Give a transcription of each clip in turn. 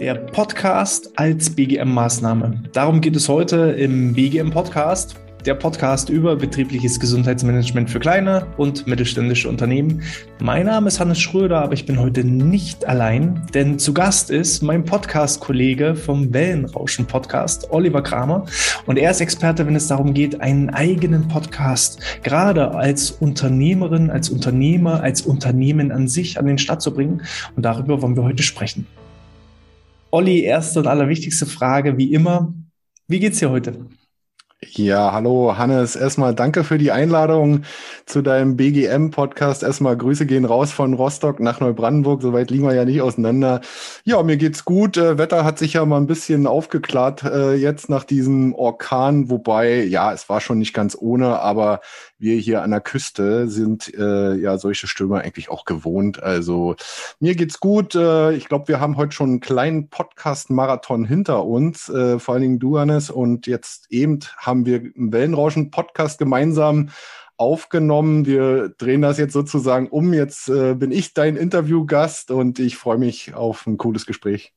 Der Podcast als BGM-Maßnahme. Darum geht es heute im BGM-Podcast der Podcast über betriebliches Gesundheitsmanagement für kleine und mittelständische Unternehmen. Mein Name ist Hannes Schröder, aber ich bin heute nicht allein, denn zu Gast ist mein Podcast-Kollege vom Wellenrauschen Podcast, Oliver Kramer. Und er ist Experte, wenn es darum geht, einen eigenen Podcast gerade als Unternehmerin, als Unternehmer, als Unternehmen an sich an den Start zu bringen. Und darüber wollen wir heute sprechen. Olli, erste und allerwichtigste Frage, wie immer. Wie geht's dir heute? Ja, hallo Hannes. Erstmal danke für die Einladung zu deinem BGM-Podcast. Erstmal Grüße gehen raus von Rostock nach Neubrandenburg. Soweit liegen wir ja nicht auseinander. Ja, mir geht's gut. Äh, Wetter hat sich ja mal ein bisschen aufgeklärt äh, jetzt nach diesem Orkan. Wobei, ja, es war schon nicht ganz ohne, aber wir hier an der Küste sind äh, ja solche Stürme eigentlich auch gewohnt. Also mir geht's gut. Äh, ich glaube, wir haben heute schon einen kleinen Podcast-Marathon hinter uns. Äh, vor allen Dingen du, Hannes. Und jetzt eben haben wir einen Wellenrauschen-Podcast gemeinsam aufgenommen. Wir drehen das jetzt sozusagen um. Jetzt äh, bin ich dein Interviewgast und ich freue mich auf ein cooles Gespräch.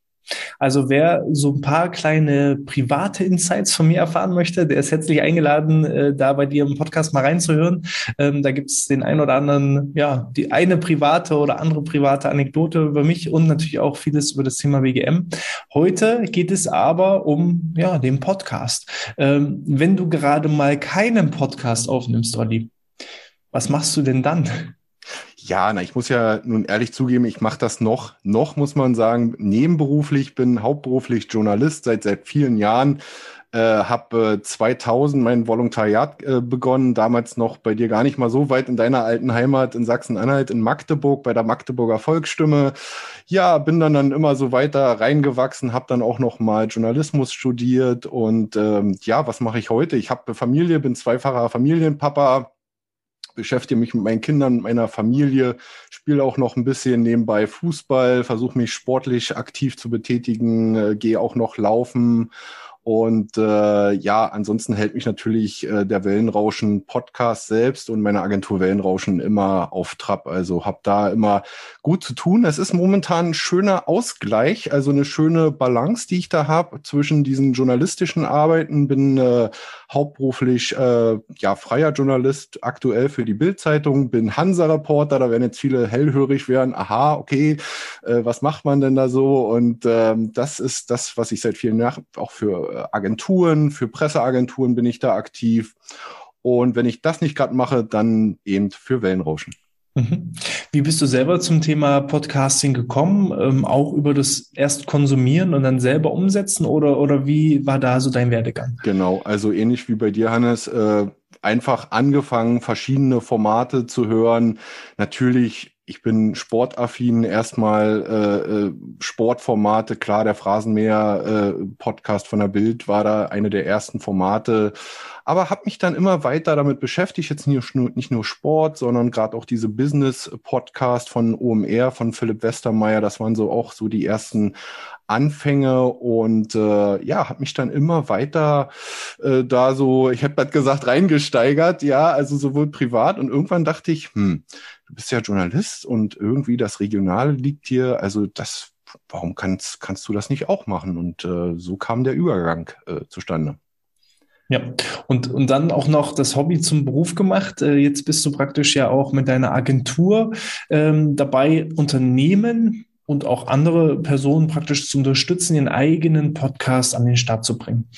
Also wer so ein paar kleine private Insights von mir erfahren möchte, der ist herzlich eingeladen, äh, da bei dir im Podcast mal reinzuhören. Ähm, da gibt es den ein oder anderen, ja, die eine private oder andere private Anekdote über mich und natürlich auch vieles über das Thema WGM. Heute geht es aber um ja, den Podcast. Ähm, wenn du gerade mal keinen Podcast aufnimmst, Olli, was machst du denn dann? Ja, na, ich muss ja nun ehrlich zugeben, ich mache das noch, noch muss man sagen, nebenberuflich, bin hauptberuflich Journalist seit seit vielen Jahren, äh, habe äh, 2000 mein Volontariat äh, begonnen, damals noch bei dir gar nicht mal so weit in deiner alten Heimat in Sachsen-Anhalt in Magdeburg bei der Magdeburger Volksstimme. Ja, bin dann dann immer so weiter reingewachsen, habe dann auch noch mal Journalismus studiert und ähm, ja, was mache ich heute? Ich habe Familie, bin zweifacher Familienpapa beschäftige mich mit meinen Kindern, mit meiner Familie, spiele auch noch ein bisschen nebenbei Fußball, versuche mich sportlich aktiv zu betätigen, äh, gehe auch noch laufen und äh, ja, ansonsten hält mich natürlich äh, der Wellenrauschen Podcast selbst und meine Agentur Wellenrauschen immer auf Trab. Also habe da immer gut zu tun. Es ist momentan ein schöner Ausgleich, also eine schöne Balance, die ich da habe zwischen diesen journalistischen Arbeiten. Bin äh, hauptberuflich äh, ja freier Journalist aktuell für die Bildzeitung, bin Hansa-Reporter. Da werden jetzt viele hellhörig werden. Aha, okay, äh, was macht man denn da so? Und ähm, das ist das, was ich seit vielen Jahren auch für äh, Agenturen, für Presseagenturen bin ich da aktiv. Und wenn ich das nicht gerade mache, dann eben für Wellenrauschen. Mhm. Wie bist du selber zum Thema Podcasting gekommen? Ähm, auch über das erst konsumieren und dann selber umsetzen oder, oder wie war da so dein Werdegang? Genau, also ähnlich wie bei dir, Hannes, äh, einfach angefangen, verschiedene Formate zu hören. Natürlich ich bin sportaffin, erstmal äh, äh, Sportformate, klar, der Phrasenmäher-Podcast äh, von der Bild war da eine der ersten Formate, aber habe mich dann immer weiter damit beschäftigt, jetzt nicht nur, nicht nur Sport, sondern gerade auch diese Business-Podcast von OMR, von Philipp Westermeier, das waren so auch so die ersten Anfänge und äh, ja, habe mich dann immer weiter äh, da so, ich hätte gesagt, reingesteigert, ja, also sowohl privat und irgendwann dachte ich, hm, du bist ja Journalist und irgendwie das Regionale liegt hier, also das, warum kannst, kannst du das nicht auch machen? Und äh, so kam der Übergang äh, zustande. Ja, und, und dann auch noch das Hobby zum Beruf gemacht. Äh, jetzt bist du praktisch ja auch mit deiner Agentur ähm, dabei, Unternehmen und auch andere Personen praktisch zu unterstützen, ihren eigenen Podcast an den Start zu bringen.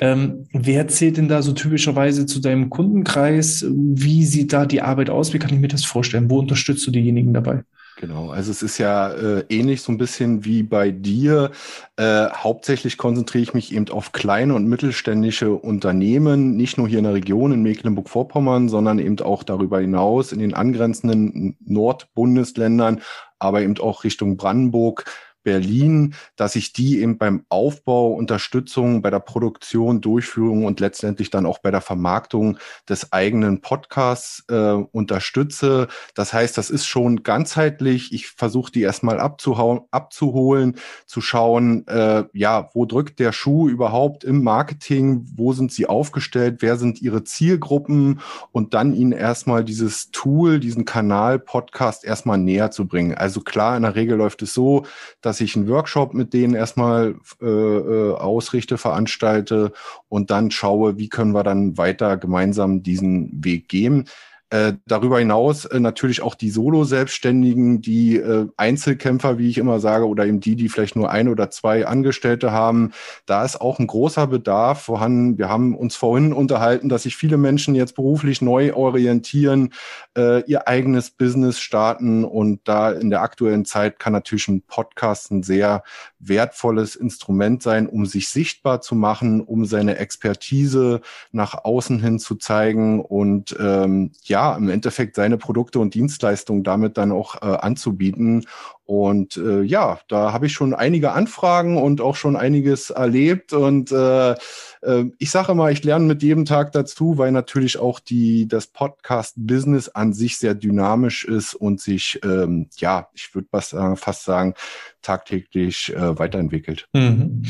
Ähm, wer zählt denn da so typischerweise zu deinem Kundenkreis? Wie sieht da die Arbeit aus? Wie kann ich mir das vorstellen? Wo unterstützt du diejenigen dabei? Genau, also es ist ja äh, ähnlich so ein bisschen wie bei dir. Äh, hauptsächlich konzentriere ich mich eben auf kleine und mittelständische Unternehmen, nicht nur hier in der Region in Mecklenburg-Vorpommern, sondern eben auch darüber hinaus in den angrenzenden Nordbundesländern, aber eben auch Richtung Brandenburg Berlin, dass ich die eben beim Aufbau, Unterstützung, bei der Produktion, Durchführung und letztendlich dann auch bei der Vermarktung des eigenen Podcasts äh, unterstütze. Das heißt, das ist schon ganzheitlich. Ich versuche die erstmal abzuholen, zu schauen, äh, ja, wo drückt der Schuh überhaupt im Marketing, wo sind sie aufgestellt, wer sind ihre Zielgruppen und dann ihnen erstmal dieses Tool, diesen Kanal Podcast erstmal näher zu bringen. Also klar, in der Regel läuft es so, dass ich einen Workshop mit denen erstmal äh, äh, ausrichte, veranstalte und dann schaue, wie können wir dann weiter gemeinsam diesen Weg gehen. Äh, darüber hinaus äh, natürlich auch die Solo-Selbstständigen, die äh, Einzelkämpfer, wie ich immer sage, oder eben die, die vielleicht nur ein oder zwei Angestellte haben. Da ist auch ein großer Bedarf vorhanden. Wir haben uns vorhin unterhalten, dass sich viele Menschen jetzt beruflich neu orientieren, äh, ihr eigenes Business starten und da in der aktuellen Zeit kann natürlich ein Podcast ein sehr wertvolles Instrument sein, um sich sichtbar zu machen, um seine Expertise nach außen hin zu zeigen und ähm, ja, im Endeffekt seine Produkte und Dienstleistungen damit dann auch äh, anzubieten. Und äh, ja, da habe ich schon einige Anfragen und auch schon einiges erlebt. Und äh, äh, ich sage immer, ich lerne mit jedem Tag dazu, weil natürlich auch die das Podcast-Business an sich sehr dynamisch ist und sich, ähm, ja, ich würde fast sagen, tagtäglich äh, weiterentwickelt. Mhm.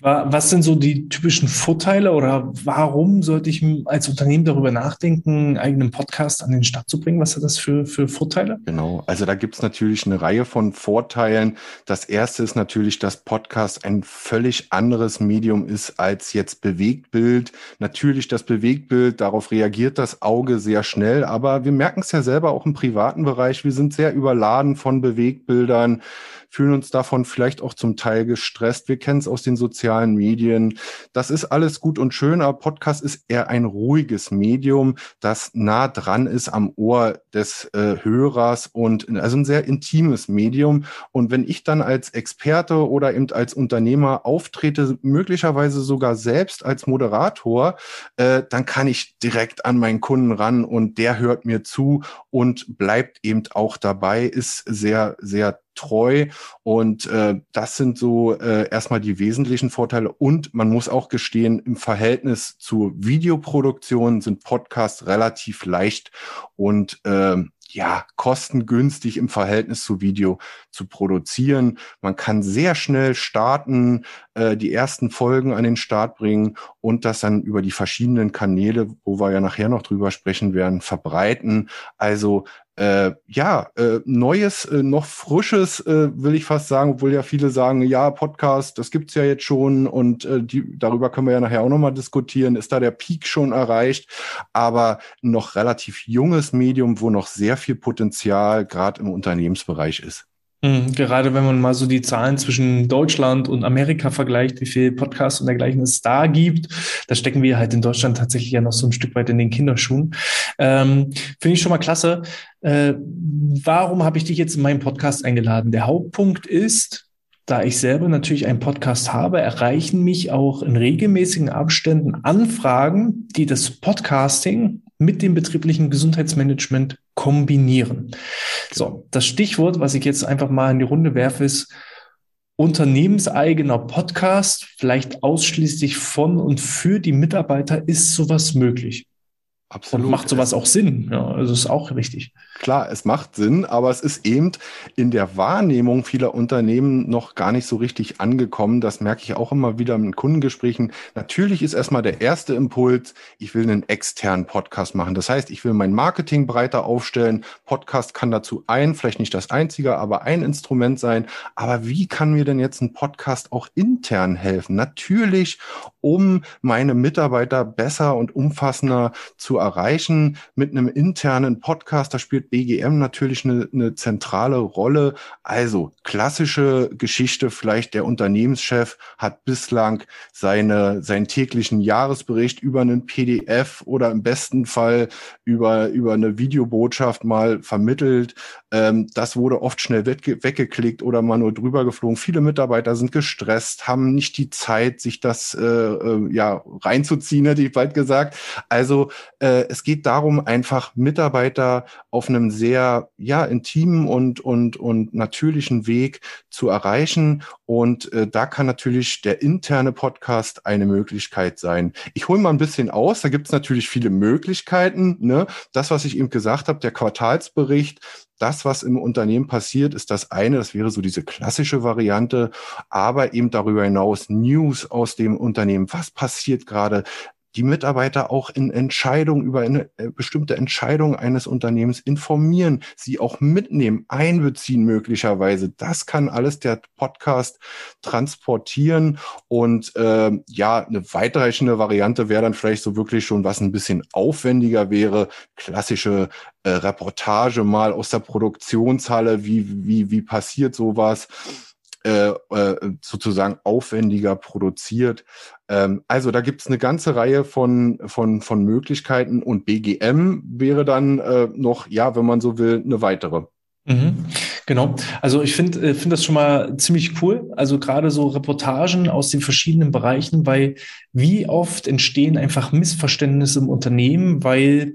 Was sind so die typischen Vorteile oder warum sollte ich als Unternehmen darüber nachdenken, einen eigenen Podcast an den Start zu bringen? Was hat das für, für Vorteile? Genau, also da gibt es natürlich eine Reihe von Vorteilen. Das erste ist natürlich, dass Podcast ein völlig anderes Medium ist als jetzt Bewegtbild. Natürlich das Bewegtbild, darauf reagiert das Auge sehr schnell, aber wir merken es ja selber auch im privaten Bereich. Wir sind sehr überladen von Bewegtbildern fühlen uns davon vielleicht auch zum Teil gestresst. Wir kennen es aus den sozialen Medien. Das ist alles gut und schön, aber Podcast ist eher ein ruhiges Medium, das nah dran ist am Ohr des äh, Hörers und also ein sehr intimes Medium. Und wenn ich dann als Experte oder eben als Unternehmer auftrete, möglicherweise sogar selbst als Moderator, äh, dann kann ich direkt an meinen Kunden ran und der hört mir zu und bleibt eben auch dabei, ist sehr, sehr treu. Und äh, das sind so äh, erstmal die wesentlichen Vorteile. Und man muss auch gestehen, im Verhältnis zur Videoproduktion sind Podcasts relativ leicht und äh, ja, kostengünstig im Verhältnis zu Video zu produzieren. Man kann sehr schnell starten, äh, die ersten Folgen an den Start bringen und das dann über die verschiedenen Kanäle, wo wir ja nachher noch drüber sprechen werden, verbreiten. Also äh, ja, äh, Neues, äh, noch Frisches, äh, will ich fast sagen, obwohl ja viele sagen, ja, Podcast, das gibt's ja jetzt schon und äh, die, darüber können wir ja nachher auch nochmal diskutieren. Ist da der Peak schon erreicht? Aber noch relativ junges Medium, wo noch sehr viel Potenzial gerade im Unternehmensbereich ist. Mhm, gerade wenn man mal so die Zahlen zwischen Deutschland und Amerika vergleicht, wie viel Podcasts und dergleichen es da gibt, da stecken wir halt in Deutschland tatsächlich ja noch so ein Stück weit in den Kinderschuhen. Ähm, Finde ich schon mal klasse. Äh, warum habe ich dich jetzt in meinen Podcast eingeladen? Der Hauptpunkt ist, da ich selber natürlich einen Podcast habe, erreichen mich auch in regelmäßigen Abständen Anfragen, die das Podcasting mit dem betrieblichen Gesundheitsmanagement kombinieren. So, das Stichwort, was ich jetzt einfach mal in die Runde werfe, ist unternehmenseigener Podcast, vielleicht ausschließlich von und für die Mitarbeiter. Ist sowas möglich? Absolut. Und macht sowas auch Sinn? Ja, also ist auch richtig. Klar, es macht Sinn, aber es ist eben in der Wahrnehmung vieler Unternehmen noch gar nicht so richtig angekommen. Das merke ich auch immer wieder in Kundengesprächen. Natürlich ist erstmal der erste Impuls, ich will einen externen Podcast machen. Das heißt, ich will mein Marketing breiter aufstellen. Podcast kann dazu ein, vielleicht nicht das einzige, aber ein Instrument sein. Aber wie kann mir denn jetzt ein Podcast auch intern helfen? Natürlich, um meine Mitarbeiter besser und umfassender zu erreichen mit einem internen Podcast. Da spielt BGM natürlich eine, eine zentrale Rolle. Also klassische Geschichte, vielleicht der Unternehmenschef hat bislang seine, seinen täglichen Jahresbericht über einen PDF oder im besten Fall über, über eine Videobotschaft mal vermittelt. Ähm, das wurde oft schnell wegge weggeklickt oder mal nur drüber geflogen. Viele Mitarbeiter sind gestresst, haben nicht die Zeit, sich das äh, äh, ja reinzuziehen, hätte ich bald gesagt. Also äh, es geht darum, einfach Mitarbeiter auf einem einem sehr, ja, intimen und, und, und natürlichen Weg zu erreichen. Und äh, da kann natürlich der interne Podcast eine Möglichkeit sein. Ich hole mal ein bisschen aus, da gibt es natürlich viele Möglichkeiten. Ne? Das, was ich eben gesagt habe, der Quartalsbericht, das, was im Unternehmen passiert, ist das eine, das wäre so diese klassische Variante, aber eben darüber hinaus News aus dem Unternehmen. Was passiert gerade? Die Mitarbeiter auch in Entscheidungen über eine äh, bestimmte Entscheidung eines Unternehmens informieren, sie auch mitnehmen, einbeziehen möglicherweise. Das kann alles der Podcast transportieren und äh, ja, eine weitreichende Variante wäre dann vielleicht so wirklich schon was ein bisschen aufwendiger wäre, klassische äh, Reportage mal aus der Produktionshalle, wie wie wie passiert sowas? Äh, äh, sozusagen aufwendiger produziert. Ähm, also da gibt es eine ganze Reihe von, von, von Möglichkeiten und BGM wäre dann äh, noch, ja, wenn man so will, eine weitere. Mhm, genau. Also ich finde äh, finde das schon mal ziemlich cool. Also gerade so Reportagen aus den verschiedenen Bereichen, weil wie oft entstehen einfach Missverständnisse im Unternehmen, weil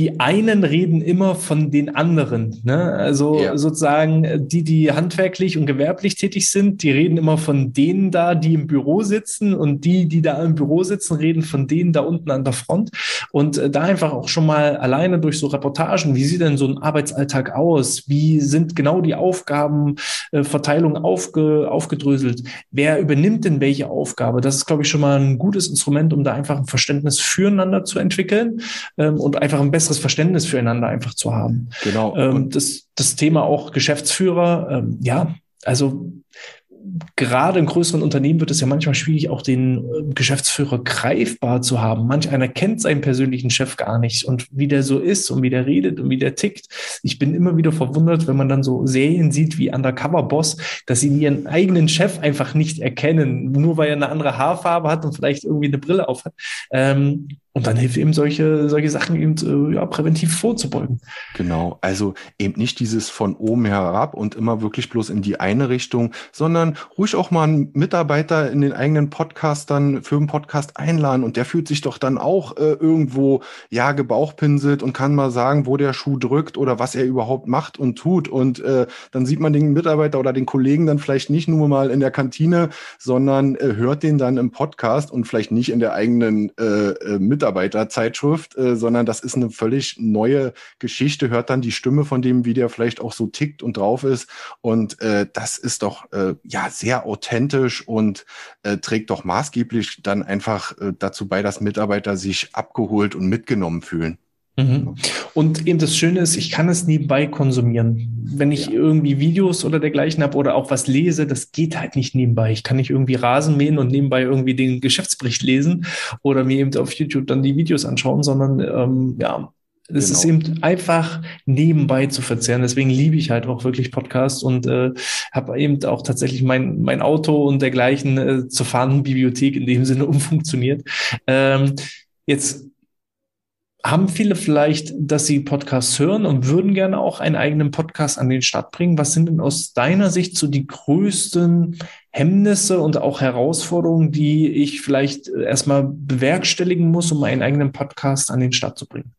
die einen reden immer von den anderen. Ne? Also ja. sozusagen die, die handwerklich und gewerblich tätig sind, die reden immer von denen da, die im Büro sitzen und die, die da im Büro sitzen, reden von denen da unten an der Front. Und äh, da einfach auch schon mal alleine durch so Reportagen, wie sieht denn so ein Arbeitsalltag aus? Wie sind genau die Aufgabenverteilung äh, aufge, aufgedröselt? Wer übernimmt denn welche Aufgabe? Das ist, glaube ich, schon mal ein gutes Instrument, um da einfach ein Verständnis füreinander zu entwickeln ähm, und einfach ein besseres besseres Verständnis füreinander einfach zu haben. Genau. Ähm, das, das Thema auch Geschäftsführer, ähm, ja, also gerade in größeren Unternehmen wird es ja manchmal schwierig, auch den äh, Geschäftsführer greifbar zu haben. Manch einer kennt seinen persönlichen Chef gar nicht und wie der so ist und wie der redet und wie der tickt. Ich bin immer wieder verwundert, wenn man dann so Serien sieht wie Undercover Boss, dass sie ihren eigenen Chef einfach nicht erkennen, nur weil er eine andere Haarfarbe hat und vielleicht irgendwie eine Brille auf hat. Ähm, und dann hilft eben solche, solche Sachen eben äh, ja, präventiv vorzubeugen. Genau, also eben nicht dieses von oben herab und immer wirklich bloß in die eine Richtung, sondern ruhig auch mal einen Mitarbeiter in den eigenen Podcast dann für einen Podcast einladen und der fühlt sich doch dann auch äh, irgendwo ja gebauchpinselt und kann mal sagen, wo der Schuh drückt oder was er überhaupt macht und tut. Und äh, dann sieht man den Mitarbeiter oder den Kollegen dann vielleicht nicht nur mal in der Kantine, sondern äh, hört den dann im Podcast und vielleicht nicht in der eigenen äh, äh Mitarbeiterzeitschrift, äh, sondern das ist eine völlig neue Geschichte, hört dann die Stimme von dem, wie der vielleicht auch so tickt und drauf ist. Und äh, das ist doch äh, ja sehr authentisch und äh, trägt doch maßgeblich dann einfach äh, dazu bei, dass Mitarbeiter sich abgeholt und mitgenommen fühlen. Mhm. Und eben das Schöne ist, ich kann es nebenbei konsumieren. Wenn ich ja. irgendwie Videos oder dergleichen habe oder auch was lese, das geht halt nicht nebenbei. Ich kann nicht irgendwie Rasen mähen und nebenbei irgendwie den Geschäftsbericht lesen oder mir eben auf YouTube dann die Videos anschauen, sondern ähm, ja, es genau. ist eben einfach nebenbei zu verzehren. Deswegen liebe ich halt auch wirklich Podcasts und äh, habe eben auch tatsächlich mein, mein Auto und dergleichen äh, zur fahrenden Bibliothek in dem Sinne umfunktioniert. Ähm, jetzt haben viele vielleicht, dass sie Podcasts hören und würden gerne auch einen eigenen Podcast an den Start bringen. Was sind denn aus deiner Sicht so die größten Hemmnisse und auch Herausforderungen, die ich vielleicht erstmal bewerkstelligen muss, um einen eigenen Podcast an den Start zu bringen?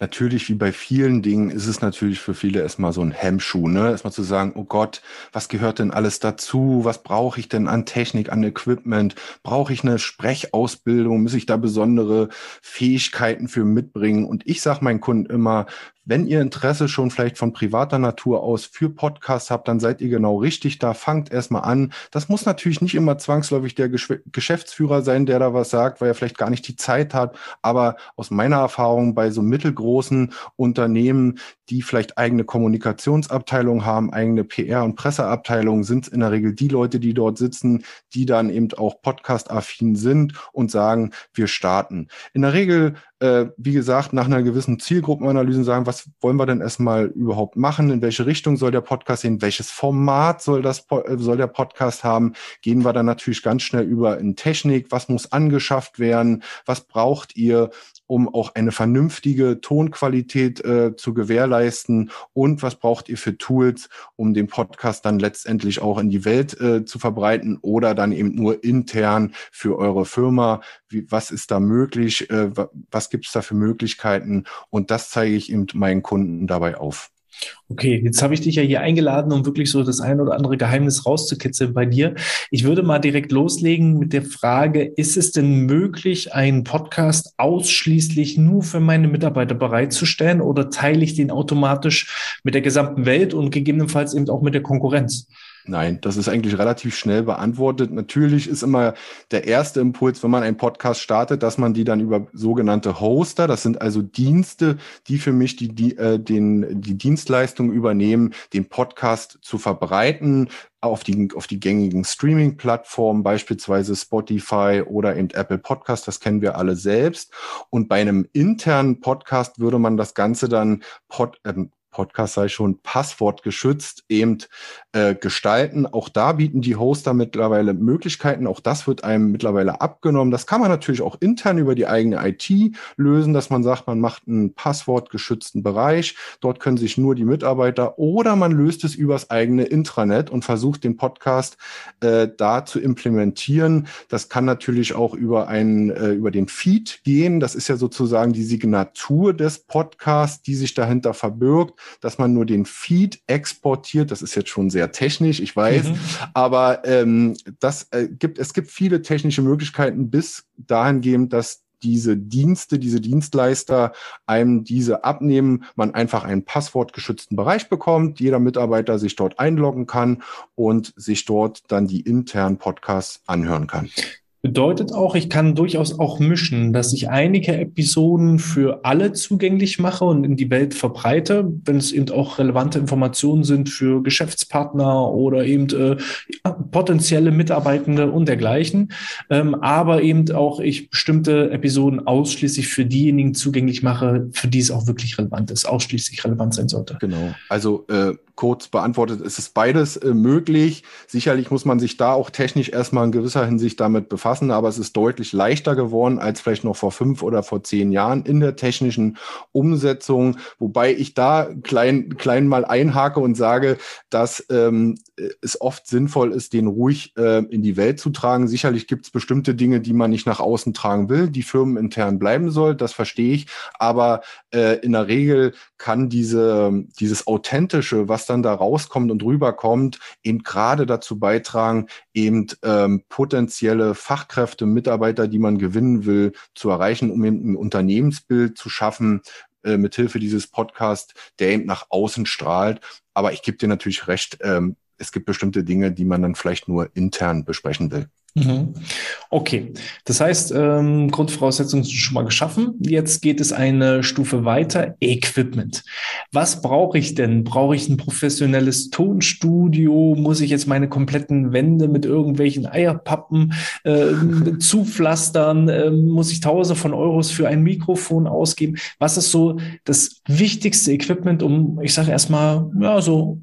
Natürlich wie bei vielen Dingen ist es natürlich für viele erstmal so ein Hemmschuh, ne? Erstmal zu sagen, oh Gott, was gehört denn alles dazu? Was brauche ich denn an Technik, an Equipment? Brauche ich eine Sprechausbildung? Muss ich da besondere Fähigkeiten für mitbringen? Und ich sage meinen Kunden immer, wenn ihr Interesse schon vielleicht von privater Natur aus für Podcasts habt, dann seid ihr genau richtig da. Fangt erstmal an. Das muss natürlich nicht immer zwangsläufig der Geschäftsführer sein, der da was sagt, weil er vielleicht gar nicht die Zeit hat. Aber aus meiner Erfahrung bei so mittelgroßen Unternehmen, die vielleicht eigene Kommunikationsabteilungen haben, eigene PR- und Presseabteilungen, sind in der Regel die Leute, die dort sitzen, die dann eben auch podcast-affin sind und sagen, wir starten. In der Regel äh, wie gesagt, nach einer gewissen Zielgruppenanalyse sagen, was wollen wir denn erstmal überhaupt machen? In welche Richtung soll der Podcast gehen? Welches Format soll das, äh, soll der Podcast haben? Gehen wir dann natürlich ganz schnell über in Technik. Was muss angeschafft werden? Was braucht ihr? Um auch eine vernünftige Tonqualität äh, zu gewährleisten? Und was braucht ihr für Tools, um den Podcast dann letztendlich auch in die Welt äh, zu verbreiten oder dann eben nur intern für eure Firma? Wie, was ist da möglich? Äh, was gibt es da für Möglichkeiten? Und das zeige ich eben meinen Kunden dabei auf. Okay, jetzt habe ich dich ja hier eingeladen, um wirklich so das ein oder andere Geheimnis rauszukitzeln bei dir. Ich würde mal direkt loslegen mit der Frage, ist es denn möglich, einen Podcast ausschließlich nur für meine Mitarbeiter bereitzustellen oder teile ich den automatisch mit der gesamten Welt und gegebenenfalls eben auch mit der Konkurrenz? Nein, das ist eigentlich relativ schnell beantwortet. Natürlich ist immer der erste Impuls, wenn man einen Podcast startet, dass man die dann über sogenannte Hoster, das sind also Dienste, die für mich die, die, äh, den, die Dienstleistung übernehmen, den Podcast zu verbreiten auf die, auf die gängigen Streaming-Plattformen, beispielsweise Spotify oder eben Apple Podcast, das kennen wir alle selbst. Und bei einem internen Podcast würde man das Ganze dann Pod, äh, Podcast sei schon passwortgeschützt eben äh, gestalten. Auch da bieten die Hoster mittlerweile Möglichkeiten. Auch das wird einem mittlerweile abgenommen. Das kann man natürlich auch intern über die eigene IT lösen, dass man sagt, man macht einen passwortgeschützten Bereich. Dort können sich nur die Mitarbeiter oder man löst es übers eigene Intranet und versucht den Podcast äh, da zu implementieren. Das kann natürlich auch über einen äh, über den Feed gehen. Das ist ja sozusagen die Signatur des Podcasts, die sich dahinter verbirgt dass man nur den Feed exportiert. Das ist jetzt schon sehr technisch, ich weiß, mhm. aber ähm, das äh, gibt es gibt viele technische Möglichkeiten bis dahingehend, dass diese Dienste, diese Dienstleister einem diese abnehmen, man einfach einen passwortgeschützten Bereich bekommt, jeder Mitarbeiter sich dort einloggen kann und sich dort dann die internen Podcasts anhören kann. Bedeutet auch, ich kann durchaus auch mischen, dass ich einige Episoden für alle zugänglich mache und in die Welt verbreite, wenn es eben auch relevante Informationen sind für Geschäftspartner oder eben äh, potenzielle Mitarbeitende und dergleichen. Ähm, aber eben auch ich bestimmte Episoden ausschließlich für diejenigen zugänglich mache, für die es auch wirklich relevant ist, ausschließlich relevant sein sollte. Genau. Also äh, kurz beantwortet, es ist beides äh, möglich. Sicherlich muss man sich da auch technisch erstmal in gewisser Hinsicht damit befassen, aber es ist deutlich leichter geworden als vielleicht noch vor fünf oder vor zehn Jahren in der technischen Umsetzung. Wobei ich da klein, klein mal einhake und sage, dass ähm, es oft sinnvoll ist, den ruhig äh, in die Welt zu tragen. Sicherlich gibt es bestimmte Dinge, die man nicht nach außen tragen will, die firmenintern bleiben soll, das verstehe ich. Aber äh, in der Regel kann diese, dieses Authentische, was dann da rauskommt und rüberkommt, eben gerade dazu beitragen, eben ähm, potenzielle Fachkräfte, Mitarbeiter, die man gewinnen will, zu erreichen, um eben ein Unternehmensbild zu schaffen, äh, mithilfe dieses Podcasts, der eben nach außen strahlt. Aber ich gebe dir natürlich recht, ähm, es gibt bestimmte Dinge, die man dann vielleicht nur intern besprechen will. Mhm. Okay, das heißt, ähm, Grundvoraussetzungen sind schon mal geschaffen. Jetzt geht es eine Stufe weiter, Equipment. Was brauche ich denn? Brauche ich ein professionelles Tonstudio? Muss ich jetzt meine kompletten Wände mit irgendwelchen Eierpappen äh, zupflastern? Äh, muss ich Tausende von Euros für ein Mikrofon ausgeben? Was ist so das wichtigste Equipment, um, ich sage erstmal, ja, so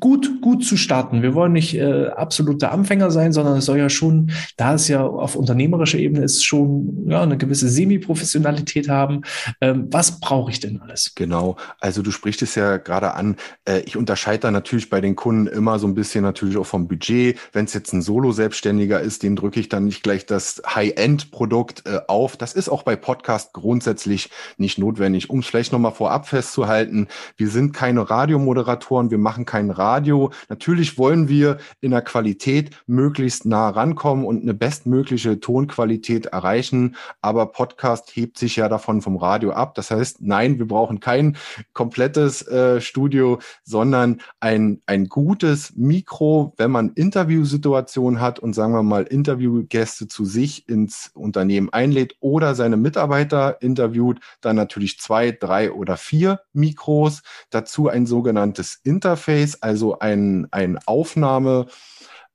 gut, gut zu starten. Wir wollen nicht äh, absolute Anfänger sein, sondern es soll ja schon, da es ja auf unternehmerischer Ebene ist, schon ja, eine gewisse Semi-Professionalität haben. Ähm, was brauche ich denn alles? Genau, also du sprichst es ja gerade an. Äh, ich unterscheide da natürlich bei den Kunden immer so ein bisschen natürlich auch vom Budget. Wenn es jetzt ein Solo-Selbstständiger ist, dem drücke ich dann nicht gleich das High-End-Produkt äh, auf. Das ist auch bei Podcast grundsätzlich nicht notwendig. Um es vielleicht nochmal vorab festzuhalten, wir sind keine Radiomoderatoren, wir machen kein Radio. Natürlich wollen wir in der Qualität möglichst nah rankommen und eine bestmögliche Tonqualität erreichen. Aber Podcast hebt sich ja davon vom Radio ab. Das heißt, nein, wir brauchen kein komplettes äh, Studio, sondern ein, ein gutes Mikro, wenn man Interviewsituationen hat und sagen wir mal Interviewgäste zu sich ins Unternehmen einlädt oder seine Mitarbeiter interviewt, dann natürlich zwei, drei oder vier Mikros. Dazu ein sogenanntes Interface Interface, also ein, ein Aufnahme,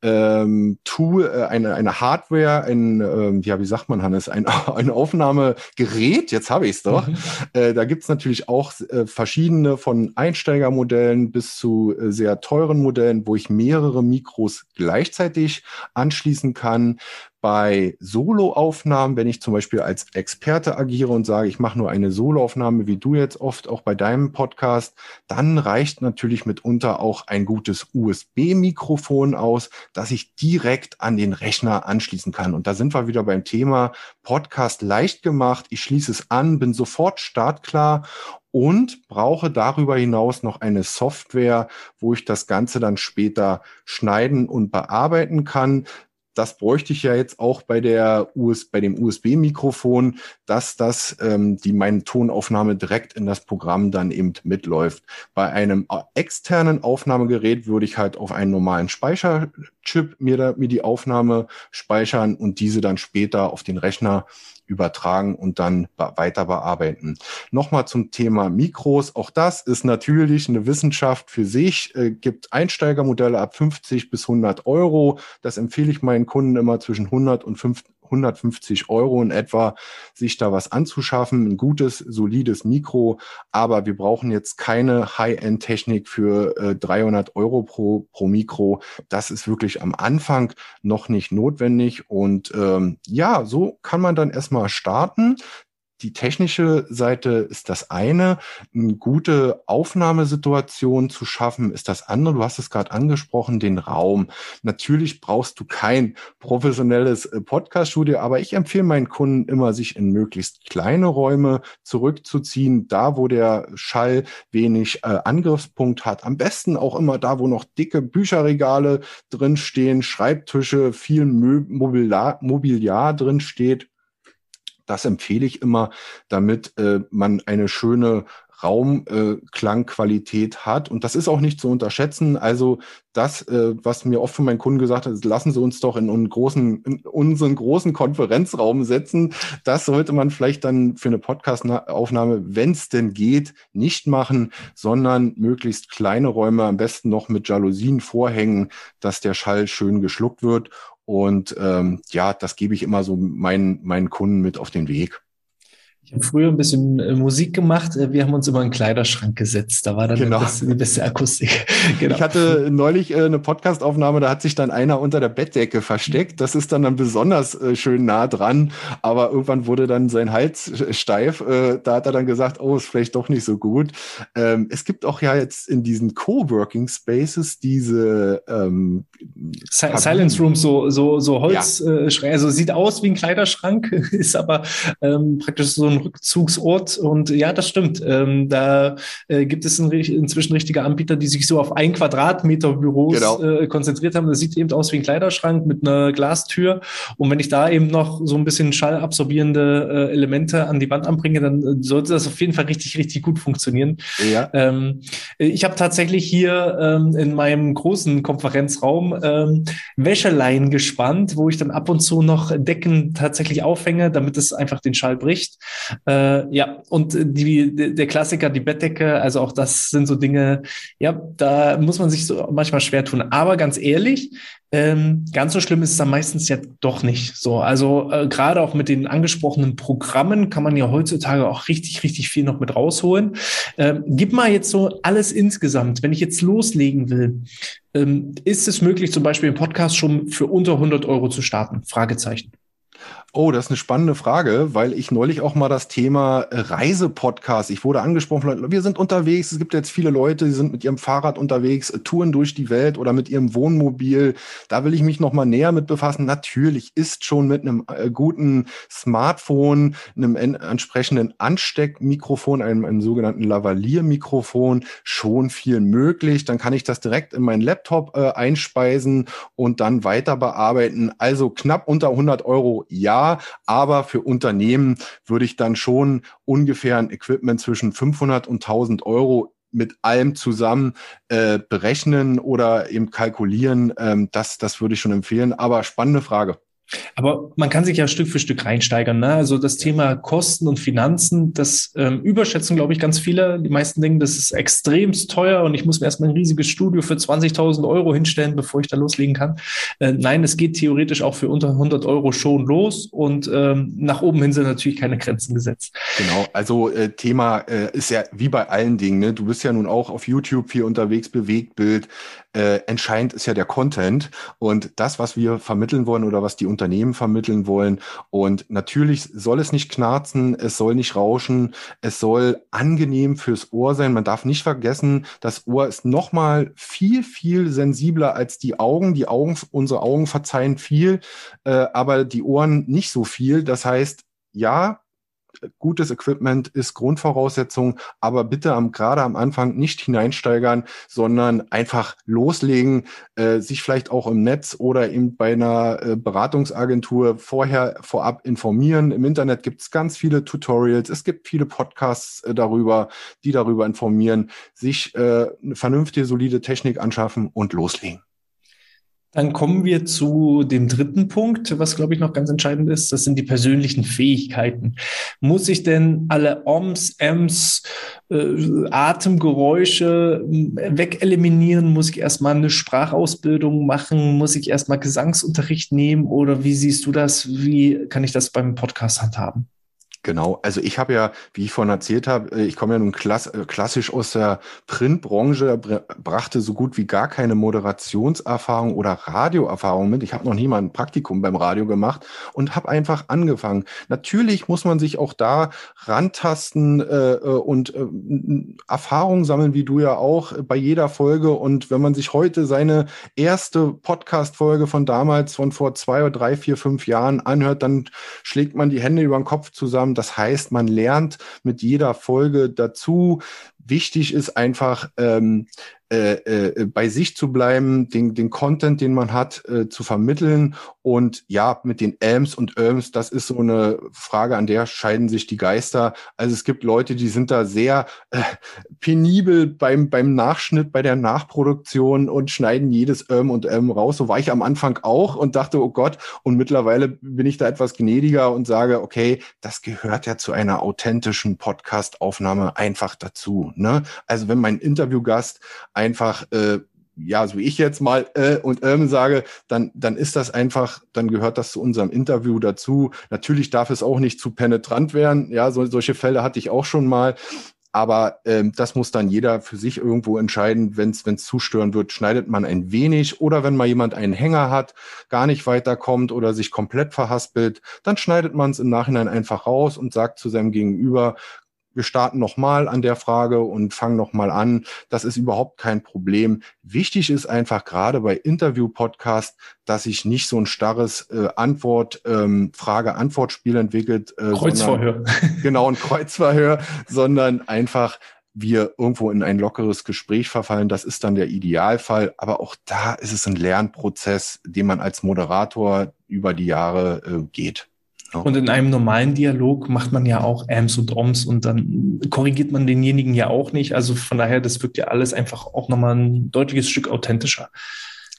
ähm, Tool, äh, eine, eine Hardware, ein, ähm, ja, wie sagt man, Hannes, ein, ein Aufnahmegerät, jetzt habe ich es doch. Mhm. Äh, da gibt's natürlich auch äh, verschiedene von Einsteigermodellen bis zu sehr teuren Modellen, wo ich mehrere Mikros gleichzeitig anschließen kann. Bei Soloaufnahmen, wenn ich zum Beispiel als Experte agiere und sage, ich mache nur eine Soloaufnahme, wie du jetzt oft auch bei deinem Podcast, dann reicht natürlich mitunter auch ein gutes USB-Mikrofon aus, das ich direkt an den Rechner anschließen kann. Und da sind wir wieder beim Thema Podcast leicht gemacht. Ich schließe es an, bin sofort startklar und brauche darüber hinaus noch eine Software, wo ich das Ganze dann später schneiden und bearbeiten kann das bräuchte ich ja jetzt auch bei der US, bei dem USB-Mikrofon, dass das ähm, die meine Tonaufnahme direkt in das Programm dann eben mitläuft. Bei einem äh, externen Aufnahmegerät würde ich halt auf einen normalen Speicherchip mir, da, mir die Aufnahme speichern und diese dann später auf den Rechner übertragen und dann weiter bearbeiten. Nochmal zum Thema Mikros. Auch das ist natürlich eine Wissenschaft für sich. Äh, gibt Einsteigermodelle ab 50 bis 100 Euro. Das empfehle ich meinen Kunden immer zwischen 100 und 50 150 Euro in etwa, sich da was anzuschaffen, ein gutes, solides Mikro. Aber wir brauchen jetzt keine High-End-Technik für äh, 300 Euro pro, pro Mikro. Das ist wirklich am Anfang noch nicht notwendig. Und ähm, ja, so kann man dann erstmal starten die technische Seite ist das eine, eine gute Aufnahmesituation zu schaffen ist das andere. Du hast es gerade angesprochen, den Raum. Natürlich brauchst du kein professionelles äh, Podcast-Studio, aber ich empfehle meinen Kunden immer, sich in möglichst kleine Räume zurückzuziehen, da wo der Schall wenig äh, Angriffspunkt hat. Am besten auch immer da, wo noch dicke Bücherregale drinstehen, Schreibtische, viel Mobiliar, Mobiliar drin steht das empfehle ich immer, damit äh, man eine schöne Raumklangqualität äh, hat. Und das ist auch nicht zu unterschätzen. Also das, äh, was mir oft von meinen Kunden gesagt hat, lassen Sie uns doch in, einen großen, in unseren großen Konferenzraum setzen. Das sollte man vielleicht dann für eine Podcast-Aufnahme, wenn es denn geht, nicht machen, sondern möglichst kleine Räume, am besten noch mit Jalousien vorhängen, dass der Schall schön geschluckt wird. Und ähm, ja, das gebe ich immer so meinen, meinen Kunden mit auf den Weg. Ich habe früher ein bisschen äh, Musik gemacht. Äh, wir haben uns immer in den Kleiderschrank gesetzt. Da war dann genau. die beste Akustik. genau. Ich hatte neulich äh, eine Podcastaufnahme, da hat sich dann einer unter der Bettdecke versteckt. Das ist dann, dann besonders schön nah dran. Aber irgendwann wurde dann sein Hals steif. Da hat er dann gesagt, oh, ist vielleicht doch nicht so gut. Ähm, es gibt auch ja jetzt in diesen Coworking Spaces diese ähm, Si Silence Rooms, so, so, so Holz, ja. also sieht aus wie ein Kleiderschrank, ist aber ähm, praktisch so ein ein Rückzugsort. Und ja, das stimmt. Ähm, da äh, gibt es in, inzwischen richtige Anbieter, die sich so auf ein Quadratmeter Büros genau. äh, konzentriert haben. Das sieht eben aus wie ein Kleiderschrank mit einer Glastür. Und wenn ich da eben noch so ein bisschen schallabsorbierende äh, Elemente an die Wand anbringe, dann äh, sollte das auf jeden Fall richtig, richtig gut funktionieren. Ja. Ähm, ich habe tatsächlich hier ähm, in meinem großen Konferenzraum ähm, Wäscheleien gespannt, wo ich dann ab und zu noch Decken tatsächlich aufhänge, damit es einfach den Schall bricht. Äh, ja, und die, der Klassiker, die Bettdecke, also auch das sind so Dinge, ja, da muss man sich so manchmal schwer tun. Aber ganz ehrlich, ähm, ganz so schlimm ist es dann meistens ja doch nicht. So, also äh, gerade auch mit den angesprochenen Programmen kann man ja heutzutage auch richtig, richtig viel noch mit rausholen. Ähm, gib mal jetzt so alles insgesamt, wenn ich jetzt loslegen will, ähm, ist es möglich, zum Beispiel im Podcast schon für unter 100 Euro zu starten? Fragezeichen. Oh, das ist eine spannende Frage, weil ich neulich auch mal das Thema Reisepodcast, ich wurde angesprochen, wir sind unterwegs, es gibt jetzt viele Leute, die sind mit ihrem Fahrrad unterwegs, touren durch die Welt oder mit ihrem Wohnmobil. Da will ich mich noch mal näher mit befassen. Natürlich ist schon mit einem äh, guten Smartphone, einem entsprechenden Ansteckmikrofon, einem, einem sogenannten Lavalier-Mikrofon schon viel möglich. Dann kann ich das direkt in meinen Laptop äh, einspeisen und dann weiter bearbeiten. Also knapp unter 100 Euro, ja aber für Unternehmen würde ich dann schon ungefähr ein Equipment zwischen 500 und 1000 Euro mit allem zusammen äh, berechnen oder eben kalkulieren. Ähm, das, das würde ich schon empfehlen. Aber spannende Frage. Aber man kann sich ja Stück für Stück reinsteigern. Ne? Also das Thema Kosten und Finanzen, das ähm, überschätzen, glaube ich, ganz viele. Die meisten denken, das ist extremst teuer und ich muss mir erstmal ein riesiges Studio für 20.000 Euro hinstellen, bevor ich da loslegen kann. Äh, nein, es geht theoretisch auch für unter 100 Euro schon los und ähm, nach oben hin sind natürlich keine Grenzen gesetzt. Genau, also äh, Thema äh, ist ja wie bei allen Dingen. Ne? Du bist ja nun auch auf YouTube viel unterwegs, Bewegtbild. Äh, entscheidend ist ja der Content und das, was wir vermitteln wollen oder was die Unternehmen vermitteln wollen. Und natürlich soll es nicht knarzen, es soll nicht rauschen, es soll angenehm fürs Ohr sein. Man darf nicht vergessen, das Ohr ist nochmal viel, viel sensibler als die Augen. Die Augen, unsere Augen verzeihen viel, äh, aber die Ohren nicht so viel. Das heißt, ja, gutes Equipment ist Grundvoraussetzung, aber bitte am, gerade am Anfang nicht hineinsteigern, sondern einfach loslegen, äh, sich vielleicht auch im Netz oder eben bei einer äh, Beratungsagentur vorher vorab informieren. Im Internet gibt es ganz viele Tutorials, es gibt viele Podcasts äh, darüber, die darüber informieren, sich äh, eine vernünftige, solide Technik anschaffen und loslegen. Dann kommen wir zu dem dritten Punkt, was glaube ich noch ganz entscheidend ist. Das sind die persönlichen Fähigkeiten. Muss ich denn alle Oms, Ems, äh, Atemgeräusche äh, wegeliminieren? Muss ich erstmal eine Sprachausbildung machen? Muss ich erstmal Gesangsunterricht nehmen? Oder wie siehst du das? Wie kann ich das beim Podcast handhaben? Genau, also ich habe ja, wie ich vorhin erzählt habe, äh, ich komme ja nun klass äh, klassisch aus der Printbranche, brachte so gut wie gar keine Moderationserfahrung oder Radioerfahrung mit. Ich habe noch nie mal ein Praktikum beim Radio gemacht und habe einfach angefangen. Natürlich muss man sich auch da rantasten äh, äh und äh, Erfahrung sammeln, wie du ja auch bei jeder Folge. Und wenn man sich heute seine erste Podcast-Folge von damals, von vor zwei oder drei, vier, fünf Jahren anhört, dann schlägt man die Hände über den Kopf zusammen das heißt, man lernt mit jeder Folge dazu. Wichtig ist einfach, ähm, äh, äh, bei sich zu bleiben, den, den Content, den man hat, äh, zu vermitteln. Und ja, mit den Elms und Öms, das ist so eine Frage, an der scheiden sich die Geister. Also es gibt Leute, die sind da sehr äh, penibel beim, beim Nachschnitt, bei der Nachproduktion und schneiden jedes Öm und Öm raus. So war ich am Anfang auch und dachte, oh Gott, und mittlerweile bin ich da etwas gnädiger und sage, okay, das gehört ja zu einer authentischen Podcast-Aufnahme einfach dazu. Ne? Also wenn mein Interviewgast einfach äh, ja, so wie ich jetzt mal äh, und ähm sage, dann, dann ist das einfach, dann gehört das zu unserem Interview dazu. Natürlich darf es auch nicht zu penetrant werden. Ja, so, solche Fälle hatte ich auch schon mal. Aber ähm, das muss dann jeder für sich irgendwo entscheiden. Wenn es zustören wird, schneidet man ein wenig. Oder wenn mal jemand einen Hänger hat, gar nicht weiterkommt oder sich komplett verhaspelt, dann schneidet man es im Nachhinein einfach raus und sagt zu seinem Gegenüber, wir starten nochmal an der Frage und fangen nochmal an. Das ist überhaupt kein Problem. Wichtig ist einfach gerade bei Interview-Podcasts, dass sich nicht so ein starres äh, Antwort, ähm, Frage-Antwort-Spiel entwickelt. Äh, Kreuzverhör. Sondern, genau, ein Kreuzverhör, sondern einfach wir irgendwo in ein lockeres Gespräch verfallen. Das ist dann der Idealfall. Aber auch da ist es ein Lernprozess, den man als Moderator über die Jahre äh, geht. Und in einem normalen Dialog macht man ja auch Ams und Oms und dann korrigiert man denjenigen ja auch nicht. Also von daher, das wirkt ja alles einfach auch nochmal ein deutliches Stück authentischer.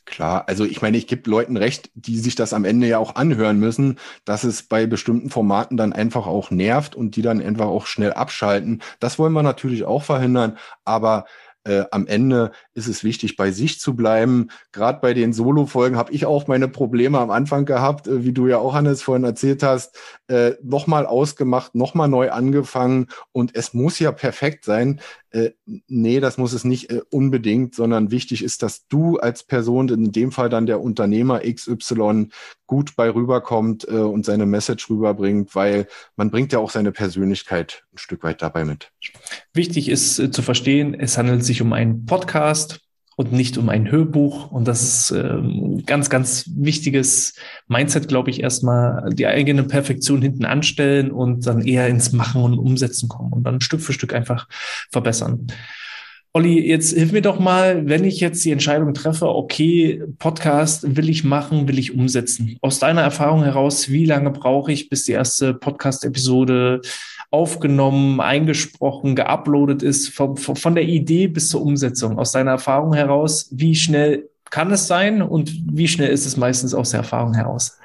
Klar, also ich meine, ich gebe Leuten recht, die sich das am Ende ja auch anhören müssen, dass es bei bestimmten Formaten dann einfach auch nervt und die dann einfach auch schnell abschalten. Das wollen wir natürlich auch verhindern, aber äh, am Ende ist es wichtig, bei sich zu bleiben. Gerade bei den Solo-Folgen habe ich auch meine Probleme am Anfang gehabt, äh, wie du ja auch, Hannes, vorhin erzählt hast. Äh, nochmal ausgemacht, nochmal neu angefangen und es muss ja perfekt sein. Äh, nee, das muss es nicht äh, unbedingt, sondern wichtig ist, dass du als Person, in dem Fall dann der Unternehmer XY, gut bei rüberkommt äh, und seine Message rüberbringt, weil man bringt ja auch seine Persönlichkeit ein Stück weit dabei mit. Wichtig ist äh, zu verstehen, es handelt sich um einen Podcast und nicht um ein Hörbuch. Und das ist äh, ganz, ganz wichtiges Mindset, glaube ich, erstmal die eigene Perfektion hinten anstellen und dann eher ins Machen und Umsetzen kommen und dann Stück für Stück einfach verbessern. Olli, jetzt hilf mir doch mal, wenn ich jetzt die Entscheidung treffe, okay, Podcast will ich machen, will ich umsetzen. Aus deiner Erfahrung heraus, wie lange brauche ich, bis die erste Podcast-Episode aufgenommen, eingesprochen, geuploadet ist, von, von der Idee bis zur Umsetzung? Aus deiner Erfahrung heraus, wie schnell kann es sein und wie schnell ist es meistens aus der Erfahrung heraus?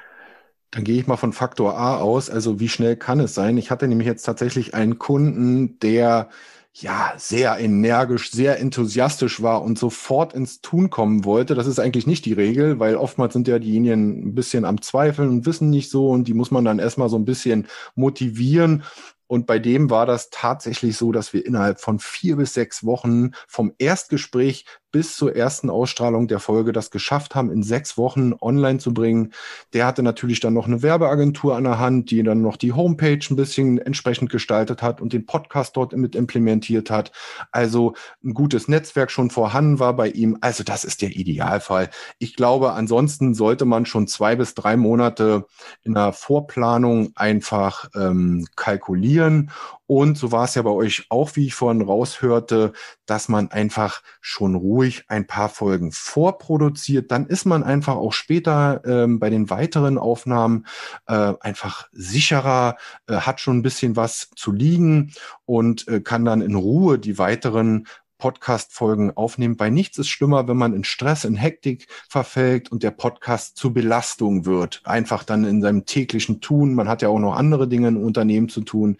Dann gehe ich mal von Faktor A aus. Also wie schnell kann es sein? Ich hatte nämlich jetzt tatsächlich einen Kunden, der ja, sehr energisch, sehr enthusiastisch war und sofort ins Tun kommen wollte. Das ist eigentlich nicht die Regel, weil oftmals sind ja diejenigen ein bisschen am Zweifeln und wissen nicht so und die muss man dann erstmal so ein bisschen motivieren. Und bei dem war das tatsächlich so, dass wir innerhalb von vier bis sechs Wochen vom Erstgespräch bis zur ersten Ausstrahlung der Folge das geschafft haben, in sechs Wochen online zu bringen. Der hatte natürlich dann noch eine Werbeagentur an der Hand, die dann noch die Homepage ein bisschen entsprechend gestaltet hat und den Podcast dort mit implementiert hat. Also ein gutes Netzwerk schon vorhanden war bei ihm. Also das ist der Idealfall. Ich glaube, ansonsten sollte man schon zwei bis drei Monate in der Vorplanung einfach ähm, kalkulieren und so war es ja bei euch auch, wie ich vorhin raushörte, dass man einfach schon ruhig ein paar Folgen vorproduziert. Dann ist man einfach auch später ähm, bei den weiteren Aufnahmen äh, einfach sicherer, äh, hat schon ein bisschen was zu liegen und äh, kann dann in Ruhe die weiteren Podcast-Folgen aufnehmen. Bei nichts ist schlimmer, wenn man in Stress, in Hektik verfällt und der Podcast zur Belastung wird. Einfach dann in seinem täglichen Tun. Man hat ja auch noch andere Dinge im Unternehmen zu tun.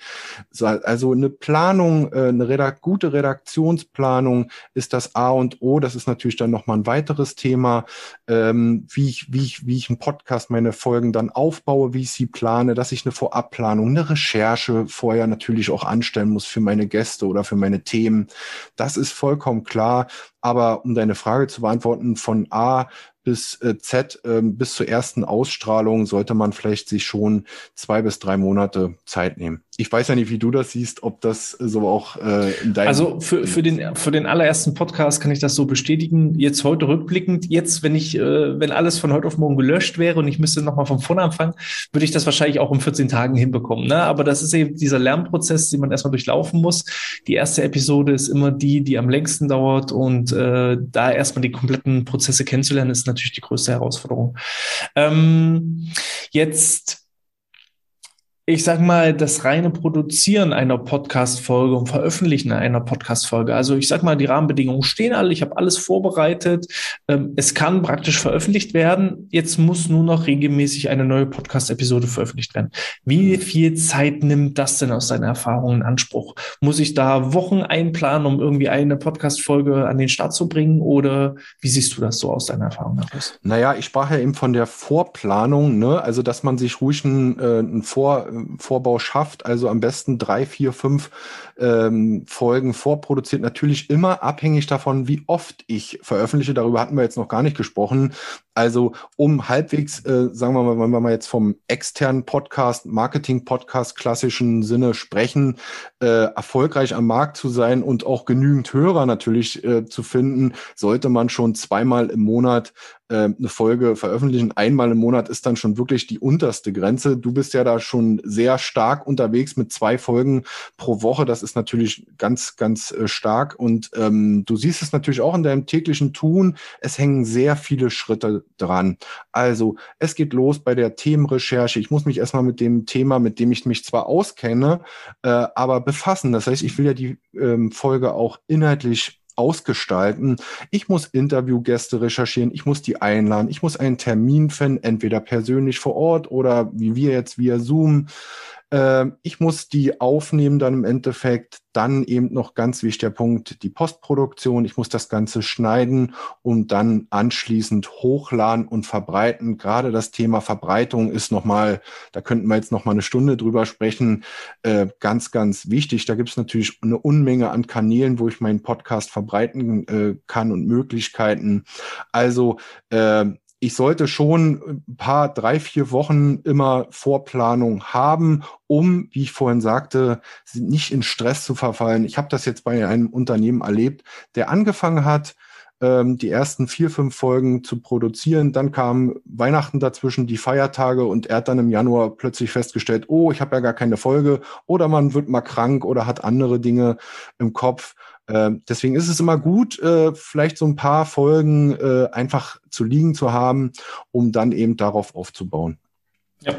Also eine Planung, äh, eine Redak gute Redaktionsplanung ist das A und O. Das ist natürlich dann nochmal ein weiteres Thema, ähm, wie ich, wie ich, wie ich einen Podcast, meine Folgen dann aufbaue, wie ich sie plane, dass ich eine Vorabplanung, eine Recherche vorher natürlich auch anstellen muss für meine Gäste oder für meine Themen. Das ist vollkommen klar. Aber um deine Frage zu beantworten, von A bis äh, Z, äh, bis zur ersten Ausstrahlung sollte man vielleicht sich schon zwei bis drei Monate Zeit nehmen. Ich weiß ja nicht, wie du das siehst, ob das so auch äh, in deinem... Also für, für, den, für den allerersten Podcast kann ich das so bestätigen. Jetzt heute rückblickend, jetzt, wenn ich, äh, wenn alles von heute auf morgen gelöscht wäre und ich müsste nochmal von vorne anfangen, würde ich das wahrscheinlich auch in 14 Tagen hinbekommen. Ne? Aber das ist eben dieser Lernprozess, den man erstmal durchlaufen muss. Die erste Episode ist immer die, die am längsten dauert und äh, da erstmal die kompletten Prozesse kennenzulernen, ist natürlich die größte Herausforderung. Ähm, jetzt ich sag mal, das reine Produzieren einer Podcast-Folge und Veröffentlichen einer Podcast-Folge. Also ich sag mal, die Rahmenbedingungen stehen alle, ich habe alles vorbereitet. Ähm, es kann praktisch veröffentlicht werden. Jetzt muss nur noch regelmäßig eine neue Podcast-Episode veröffentlicht werden. Wie viel Zeit nimmt das denn aus deiner Erfahrung in Anspruch? Muss ich da Wochen einplanen, um irgendwie eine Podcast-Folge an den Start zu bringen? Oder wie siehst du das so aus deiner Erfahrung heraus? Naja, ich sprach ja eben von der Vorplanung, ne? Also, dass man sich ruhig ein, äh, ein Vor Vorbau schafft, also am besten drei, vier, fünf ähm, Folgen vorproduziert. Natürlich immer abhängig davon, wie oft ich veröffentliche. Darüber hatten wir jetzt noch gar nicht gesprochen. Also um halbwegs, äh, sagen wir mal, wenn wir mal jetzt vom externen Podcast, Marketing-Podcast klassischen Sinne sprechen, äh, erfolgreich am Markt zu sein und auch genügend Hörer natürlich äh, zu finden, sollte man schon zweimal im Monat äh, eine Folge veröffentlichen. Einmal im Monat ist dann schon wirklich die unterste Grenze. Du bist ja da schon sehr stark unterwegs mit zwei Folgen pro Woche. Das ist natürlich ganz, ganz äh, stark. Und ähm, du siehst es natürlich auch in deinem täglichen Tun. Es hängen sehr viele Schritte dran. Also es geht los bei der Themenrecherche. Ich muss mich erstmal mit dem Thema, mit dem ich mich zwar auskenne, äh, aber befassen. Das heißt, ich will ja die ähm, Folge auch inhaltlich ausgestalten. Ich muss Interviewgäste recherchieren, ich muss die einladen, ich muss einen Termin finden, entweder persönlich vor Ort oder wie wir jetzt via Zoom. Ähm, ich muss die aufnehmen dann im Endeffekt. Dann eben noch ganz wichtiger Punkt, die Postproduktion. Ich muss das Ganze schneiden und dann anschließend hochladen und verbreiten. Gerade das Thema Verbreitung ist nochmal, da könnten wir jetzt nochmal eine Stunde drüber sprechen, äh, ganz, ganz wichtig. Da gibt es natürlich eine Unmenge an Kanälen, wo ich meinen Podcast verbreiten äh, kann und Möglichkeiten. Also äh, ich sollte schon ein paar, drei, vier Wochen immer Vorplanung haben, um, wie ich vorhin sagte, nicht in Stress zu verfallen. Ich habe das jetzt bei einem Unternehmen erlebt, der angefangen hat, ähm, die ersten vier, fünf Folgen zu produzieren. Dann kam Weihnachten dazwischen, die Feiertage und er hat dann im Januar plötzlich festgestellt, oh, ich habe ja gar keine Folge oder man wird mal krank oder hat andere Dinge im Kopf. Ähm, deswegen ist es immer gut, äh, vielleicht so ein paar Folgen äh, einfach zu liegen zu haben, um dann eben darauf aufzubauen. Ja,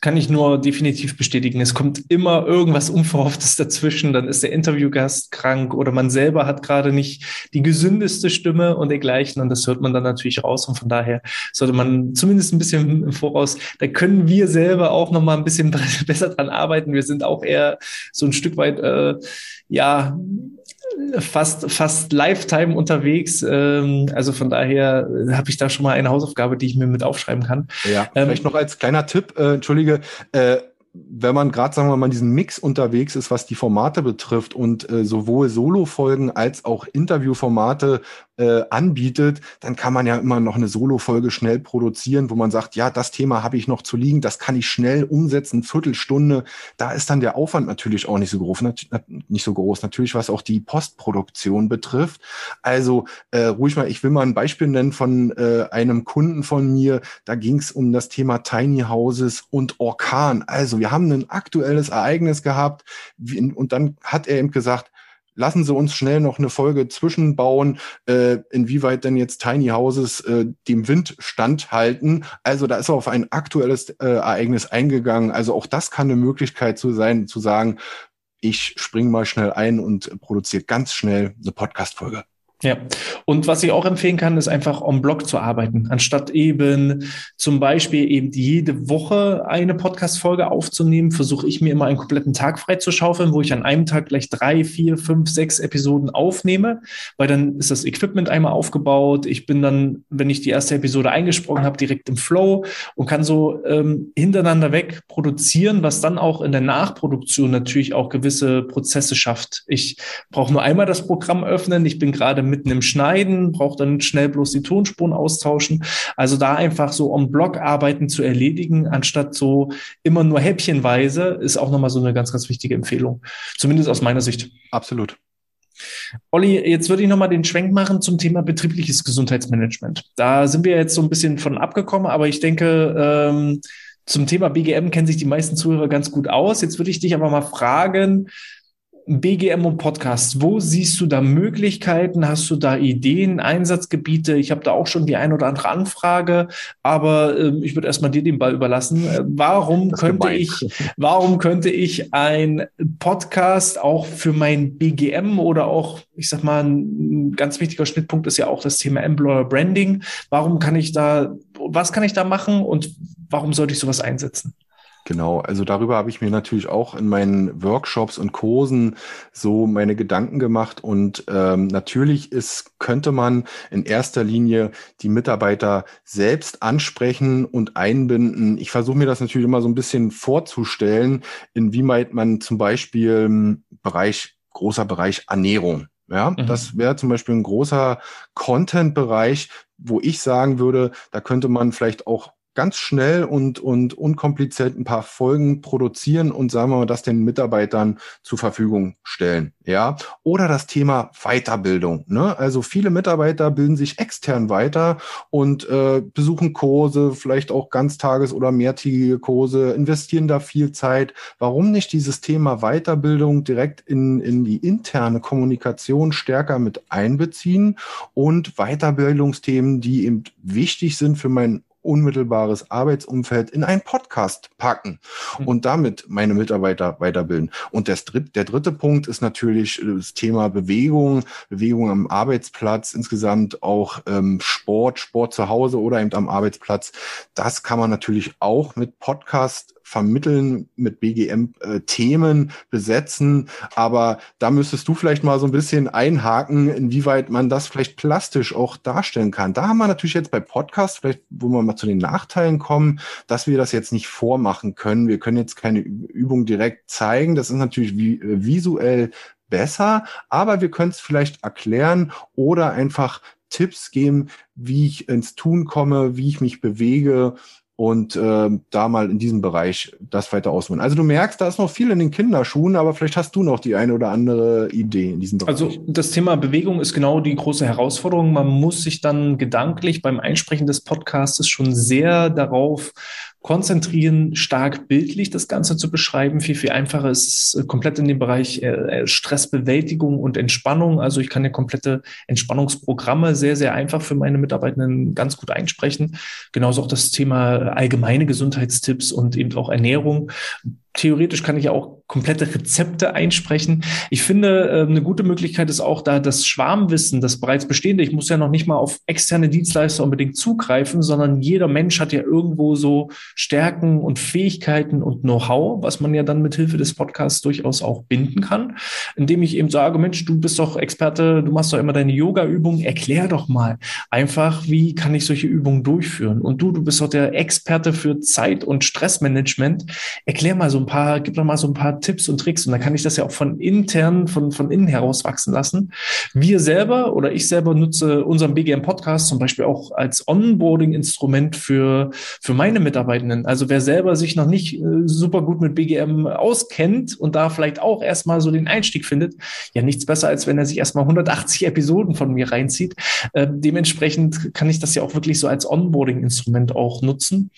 kann ich nur definitiv bestätigen. Es kommt immer irgendwas Unverhofftes dazwischen. Dann ist der Interviewgast krank oder man selber hat gerade nicht die gesündeste Stimme und dergleichen. Und das hört man dann natürlich raus. Und von daher sollte man zumindest ein bisschen im Voraus, da können wir selber auch noch mal ein bisschen besser dran arbeiten. Wir sind auch eher so ein Stück weit, äh, ja, fast, fast Lifetime unterwegs. Ähm, also von daher habe ich da schon mal eine Hausaufgabe, die ich mir mit aufschreiben kann. Ja, ähm, vielleicht noch als kleiner Tipp, äh, entschuldige, äh, wenn man gerade, sagen wir mal, diesen Mix unterwegs ist, was die Formate betrifft und äh, sowohl Solo-Folgen als auch Interviewformate äh, anbietet, dann kann man ja immer noch eine Solo-Folge schnell produzieren, wo man sagt, ja, das Thema habe ich noch zu liegen, das kann ich schnell umsetzen, Viertelstunde. Da ist dann der Aufwand natürlich auch nicht so groß, nicht so groß. Natürlich, was auch die Postproduktion betrifft. Also äh, ruhig mal, ich will mal ein Beispiel nennen von äh, einem Kunden von mir. Da ging es um das Thema Tiny Houses und Orkan. Also wir haben ein aktuelles Ereignis gehabt und dann hat er eben gesagt, lassen Sie uns schnell noch eine Folge zwischenbauen, äh, inwieweit denn jetzt Tiny Houses äh, dem Wind standhalten. Also da ist auf ein aktuelles äh, Ereignis eingegangen. Also auch das kann eine Möglichkeit zu sein, zu sagen, ich springe mal schnell ein und produziere ganz schnell eine Podcast-Folge. Ja, und was ich auch empfehlen kann, ist einfach on Blog zu arbeiten, anstatt eben zum Beispiel eben jede Woche eine Podcast-Folge aufzunehmen, versuche ich mir immer einen kompletten Tag freizuschaufeln, wo ich an einem Tag gleich drei, vier, fünf, sechs Episoden aufnehme, weil dann ist das Equipment einmal aufgebaut. Ich bin dann, wenn ich die erste Episode eingesprochen habe, direkt im Flow und kann so ähm, hintereinander weg produzieren, was dann auch in der Nachproduktion natürlich auch gewisse Prozesse schafft. Ich brauche nur einmal das Programm öffnen. Ich bin gerade mitten im Schneiden, braucht dann schnell bloß die Tonspuren austauschen. Also da einfach so um Blogarbeiten zu erledigen, anstatt so immer nur häppchenweise, ist auch nochmal so eine ganz, ganz wichtige Empfehlung. Zumindest aus meiner Sicht. Absolut. Olli, jetzt würde ich nochmal den Schwenk machen zum Thema betriebliches Gesundheitsmanagement. Da sind wir jetzt so ein bisschen von abgekommen, aber ich denke, ähm, zum Thema BGM kennen sich die meisten Zuhörer ganz gut aus. Jetzt würde ich dich aber mal fragen, BGM und Podcast, wo siehst du da Möglichkeiten? Hast du da Ideen, Einsatzgebiete? Ich habe da auch schon die ein oder andere Anfrage, aber äh, ich würde erstmal dir den Ball überlassen. Äh, warum könnte ich, warum könnte ich ein Podcast auch für mein BGM oder auch, ich sag mal, ein ganz wichtiger Schnittpunkt ist ja auch das Thema Employer Branding. Warum kann ich da, was kann ich da machen und warum sollte ich sowas einsetzen? Genau, also darüber habe ich mir natürlich auch in meinen Workshops und Kursen so meine Gedanken gemacht. Und ähm, natürlich ist, könnte man in erster Linie die Mitarbeiter selbst ansprechen und einbinden. Ich versuche mir das natürlich immer so ein bisschen vorzustellen, inwieweit man zum Beispiel im Bereich, großer Bereich Ernährung. Ja, mhm. das wäre zum Beispiel ein großer Content-Bereich, wo ich sagen würde, da könnte man vielleicht auch ganz schnell und, und unkompliziert ein paar Folgen produzieren und sagen wir mal, das den Mitarbeitern zur Verfügung stellen. Ja, oder das Thema Weiterbildung. Ne? Also viele Mitarbeiter bilden sich extern weiter und äh, besuchen Kurse, vielleicht auch ganztages- oder mehrtägige Kurse, investieren da viel Zeit. Warum nicht dieses Thema Weiterbildung direkt in, in die interne Kommunikation stärker mit einbeziehen und Weiterbildungsthemen, die eben wichtig sind für mein unmittelbares Arbeitsumfeld in einen Podcast packen hm. und damit meine Mitarbeiter weiterbilden. Und der, der dritte Punkt ist natürlich das Thema Bewegung, Bewegung am Arbeitsplatz, insgesamt auch ähm, Sport, Sport zu Hause oder eben am Arbeitsplatz. Das kann man natürlich auch mit Podcast vermitteln, mit BGM-Themen äh, besetzen. Aber da müsstest du vielleicht mal so ein bisschen einhaken, inwieweit man das vielleicht plastisch auch darstellen kann. Da haben wir natürlich jetzt bei Podcasts, vielleicht, wo wir mal zu den Nachteilen kommen, dass wir das jetzt nicht vormachen können. Wir können jetzt keine Übung direkt zeigen. Das ist natürlich äh, visuell besser, aber wir können es vielleicht erklären oder einfach Tipps geben, wie ich ins Tun komme, wie ich mich bewege und äh, da mal in diesem Bereich das weiter ausbauen. Also du merkst, da ist noch viel in den Kinderschuhen, aber vielleicht hast du noch die eine oder andere Idee in diesem Bereich. Also das Thema Bewegung ist genau die große Herausforderung. Man muss sich dann gedanklich beim Einsprechen des Podcasts schon sehr darauf konzentrieren, stark bildlich das Ganze zu beschreiben. Viel, viel einfacher ist es komplett in dem Bereich äh, Stressbewältigung und Entspannung. Also ich kann ja komplette Entspannungsprogramme sehr, sehr einfach für meine Mitarbeitenden ganz gut einsprechen. Genauso auch das Thema allgemeine Gesundheitstipps und eben auch Ernährung theoretisch kann ich auch komplette Rezepte einsprechen. Ich finde, äh, eine gute Möglichkeit ist auch da das Schwarmwissen, das bereits bestehende. Ich muss ja noch nicht mal auf externe Dienstleister unbedingt zugreifen, sondern jeder Mensch hat ja irgendwo so Stärken und Fähigkeiten und Know-how, was man ja dann mit Hilfe des Podcasts durchaus auch binden kann, indem ich eben sage, Mensch, du bist doch Experte, du machst doch immer deine Yoga-Übungen, erklär doch mal einfach, wie kann ich solche Übungen durchführen? Und du, du bist doch der Experte für Zeit- und Stressmanagement, erklär mal so ein paar, gib doch mal so ein paar Tipps und Tricks und dann kann ich das ja auch von intern, von, von innen heraus wachsen lassen. Wir selber oder ich selber nutze unseren BGM Podcast zum Beispiel auch als Onboarding-Instrument für, für meine Mitarbeitenden. Also wer selber sich noch nicht äh, super gut mit BGM auskennt und da vielleicht auch erstmal so den Einstieg findet, ja nichts besser, als wenn er sich erstmal 180 Episoden von mir reinzieht. Äh, dementsprechend kann ich das ja auch wirklich so als Onboarding-Instrument auch nutzen.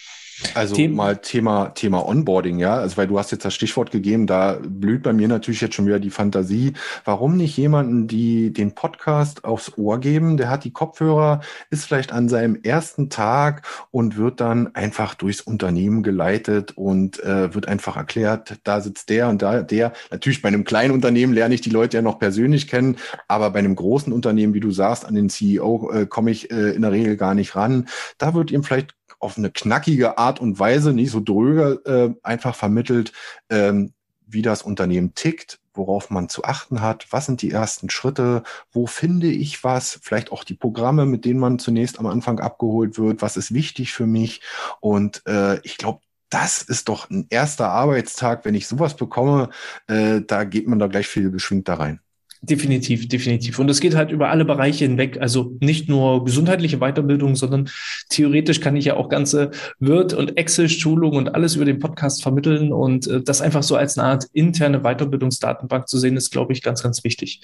Also Them mal Thema, Thema Onboarding, ja. Also weil du hast jetzt das Stichwort gegeben, da blüht bei mir natürlich jetzt schon wieder die Fantasie. Warum nicht jemanden, die den Podcast aufs Ohr geben? Der hat die Kopfhörer, ist vielleicht an seinem ersten Tag und wird dann einfach durchs Unternehmen geleitet und äh, wird einfach erklärt, da sitzt der und da der. Natürlich bei einem kleinen Unternehmen lerne ich die Leute ja noch persönlich kennen, aber bei einem großen Unternehmen, wie du sagst, an den CEO äh, komme ich äh, in der Regel gar nicht ran. Da wird ihm vielleicht auf eine knackige Art und Weise, nicht so dröge, äh, einfach vermittelt, ähm, wie das Unternehmen tickt, worauf man zu achten hat, was sind die ersten Schritte, wo finde ich was, vielleicht auch die Programme, mit denen man zunächst am Anfang abgeholt wird, was ist wichtig für mich. Und äh, ich glaube, das ist doch ein erster Arbeitstag, wenn ich sowas bekomme, äh, da geht man da gleich viel beschwingter rein. Definitiv, definitiv. Und es geht halt über alle Bereiche hinweg. Also nicht nur gesundheitliche Weiterbildung, sondern theoretisch kann ich ja auch ganze Word- und Excel-Schulungen und alles über den Podcast vermitteln. Und äh, das einfach so als eine Art interne Weiterbildungsdatenbank zu sehen, ist, glaube ich, ganz, ganz wichtig.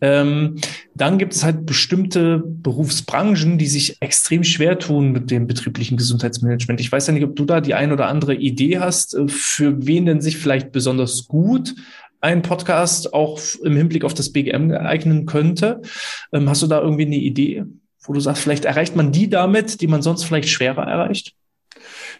Ähm, dann gibt es halt bestimmte Berufsbranchen, die sich extrem schwer tun mit dem betrieblichen Gesundheitsmanagement. Ich weiß ja nicht, ob du da die ein oder andere Idee hast, äh, für wen denn sich vielleicht besonders gut ein Podcast auch im Hinblick auf das BGM eignen könnte. Ähm, hast du da irgendwie eine Idee, wo du sagst, vielleicht erreicht man die damit, die man sonst vielleicht schwerer erreicht?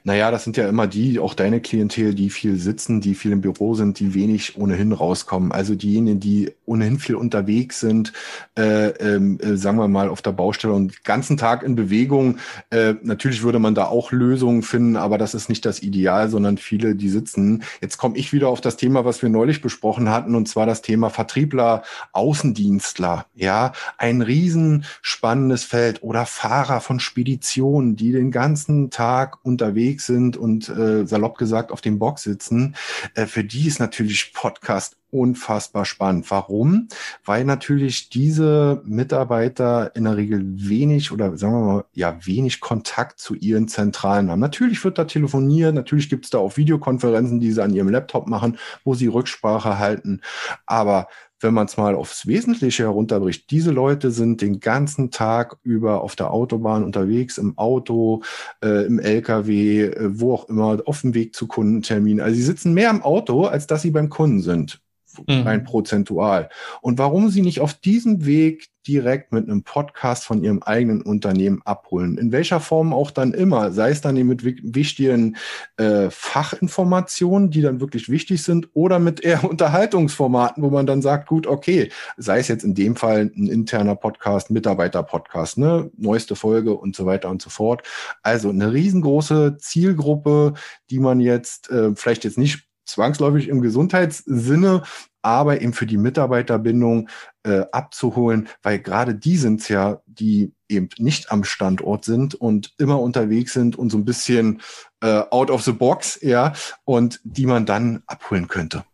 Naja, das sind ja immer die, auch deine Klientel, die viel sitzen, die viel im Büro sind, die wenig ohnehin rauskommen. Also diejenigen, die ohnehin viel unterwegs sind, äh, ähm, äh, sagen wir mal auf der Baustelle und den ganzen Tag in Bewegung. Äh, natürlich würde man da auch Lösungen finden, aber das ist nicht das Ideal, sondern viele, die sitzen. Jetzt komme ich wieder auf das Thema, was wir neulich besprochen hatten, und zwar das Thema Vertriebler, Außendienstler. Ja, ein riesen spannendes Feld oder Fahrer von Speditionen, die den ganzen Tag unterwegs unterwegs sind und äh, salopp gesagt auf dem Box sitzen, äh, für die ist natürlich Podcast unfassbar spannend. Warum? Weil natürlich diese Mitarbeiter in der Regel wenig oder sagen wir mal, ja, wenig Kontakt zu ihren Zentralen haben. Natürlich wird da telefoniert, natürlich gibt es da auch Videokonferenzen, die sie an ihrem Laptop machen, wo sie Rücksprache halten. Aber wenn man es mal aufs Wesentliche herunterbricht, diese Leute sind den ganzen Tag über auf der Autobahn unterwegs, im Auto, äh, im LKW, äh, wo auch immer, auf dem Weg zu Kundenterminen. Also sie sitzen mehr im Auto, als dass sie beim Kunden sind mhm. rein prozentual. Und warum sie nicht auf diesem Weg direkt mit einem Podcast von ihrem eigenen Unternehmen abholen. In welcher Form auch dann immer, sei es dann mit wichtigen äh, Fachinformationen, die dann wirklich wichtig sind, oder mit eher Unterhaltungsformaten, wo man dann sagt, gut, okay, sei es jetzt in dem Fall ein interner Podcast, Mitarbeiter-Podcast, ne, neueste Folge und so weiter und so fort. Also eine riesengroße Zielgruppe, die man jetzt äh, vielleicht jetzt nicht zwangsläufig im Gesundheitssinne, aber eben für die Mitarbeiterbindung äh, abzuholen, weil gerade die sind ja, die eben nicht am Standort sind und immer unterwegs sind und so ein bisschen äh, out of the box, ja, und die man dann abholen könnte.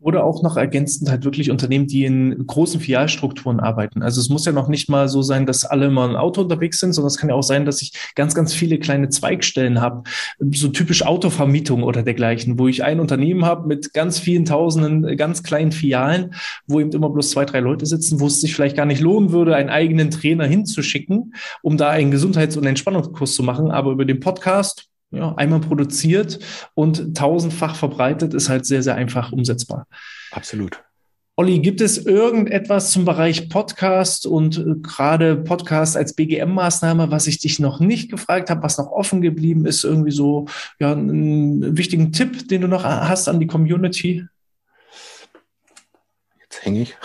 Oder auch noch ergänzend halt wirklich Unternehmen, die in großen Filialstrukturen arbeiten. Also es muss ja noch nicht mal so sein, dass alle mal ein Auto unterwegs sind, sondern es kann ja auch sein, dass ich ganz, ganz viele kleine Zweigstellen habe, so typisch Autovermietung oder dergleichen, wo ich ein Unternehmen habe mit ganz vielen tausenden, ganz kleinen Filialen, wo eben immer bloß zwei, drei Leute sitzen, wo es sich vielleicht gar nicht lohnen würde, einen eigenen Trainer hinzuschicken, um da einen Gesundheits- und Entspannungskurs zu machen. Aber über den Podcast ja, einmal produziert und tausendfach verbreitet, ist halt sehr, sehr einfach umsetzbar. Absolut. Olli, gibt es irgendetwas zum Bereich Podcast und äh, gerade Podcast als BGM-Maßnahme, was ich dich noch nicht gefragt habe, was noch offen geblieben ist? Irgendwie so ja, einen wichtigen Tipp, den du noch hast an die Community? Jetzt hänge ich.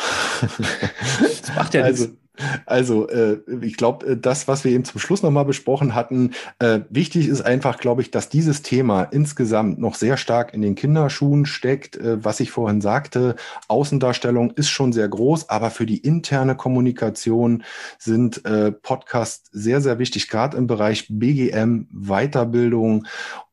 das macht ja also, nichts. Also, äh, ich glaube, äh, das, was wir eben zum Schluss nochmal besprochen hatten, äh, wichtig ist einfach, glaube ich, dass dieses Thema insgesamt noch sehr stark in den Kinderschuhen steckt. Äh, was ich vorhin sagte, Außendarstellung ist schon sehr groß, aber für die interne Kommunikation sind äh, Podcasts sehr, sehr wichtig, gerade im Bereich BGM, Weiterbildung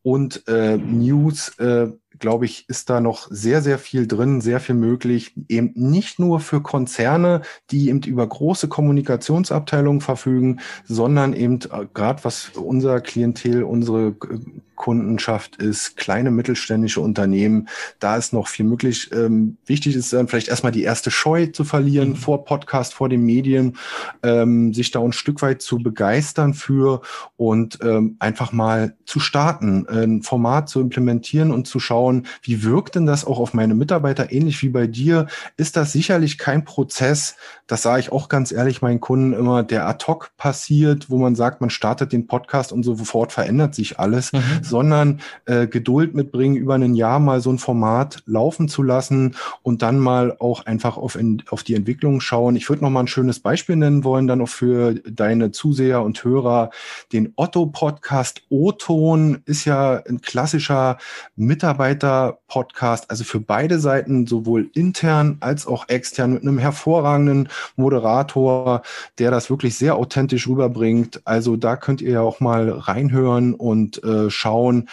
und äh, News. Äh, glaube ich, ist da noch sehr, sehr viel drin, sehr viel möglich. Eben nicht nur für Konzerne, die eben über große Kommunikationsabteilungen verfügen, sondern eben äh, gerade was unser Klientel, unsere äh, Kundenschaft ist, kleine mittelständische Unternehmen, da ist noch viel möglich. Ähm, wichtig ist dann vielleicht erstmal die erste Scheu zu verlieren mhm. vor Podcast, vor den Medien, ähm, sich da ein Stück weit zu begeistern für und ähm, einfach mal zu starten, ein Format zu implementieren und zu schauen, wie wirkt denn das auch auf meine Mitarbeiter, ähnlich wie bei dir, ist das sicherlich kein Prozess, das sage ich auch ganz ehrlich meinen Kunden immer, der ad hoc passiert, wo man sagt, man startet den Podcast und sofort verändert sich alles, mhm sondern äh, Geduld mitbringen, über ein Jahr mal so ein Format laufen zu lassen und dann mal auch einfach auf, in, auf die Entwicklung schauen. Ich würde noch mal ein schönes Beispiel nennen wollen, dann auch für deine Zuseher und Hörer. Den Otto-Podcast O-Ton ist ja ein klassischer Mitarbeiter-Podcast, also für beide Seiten, sowohl intern als auch extern, mit einem hervorragenden Moderator, der das wirklich sehr authentisch rüberbringt. Also da könnt ihr ja auch mal reinhören und äh, schauen, schauen,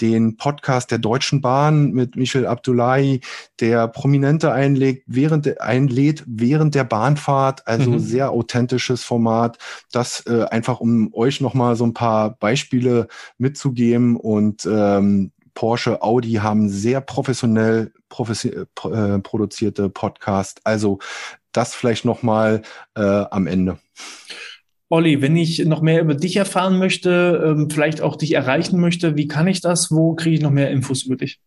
den Podcast der Deutschen Bahn mit Michel Abdullahi, der Prominente einlegt, während, einlädt während der Bahnfahrt, also mhm. sehr authentisches Format, das äh, einfach um euch nochmal so ein paar Beispiele mitzugeben und ähm, Porsche, Audi haben sehr professionell professi äh, produzierte Podcast. Also das vielleicht nochmal äh, am Ende. Olli, wenn ich noch mehr über dich erfahren möchte, ähm, vielleicht auch dich erreichen möchte, wie kann ich das? Wo kriege ich noch mehr Infos über dich?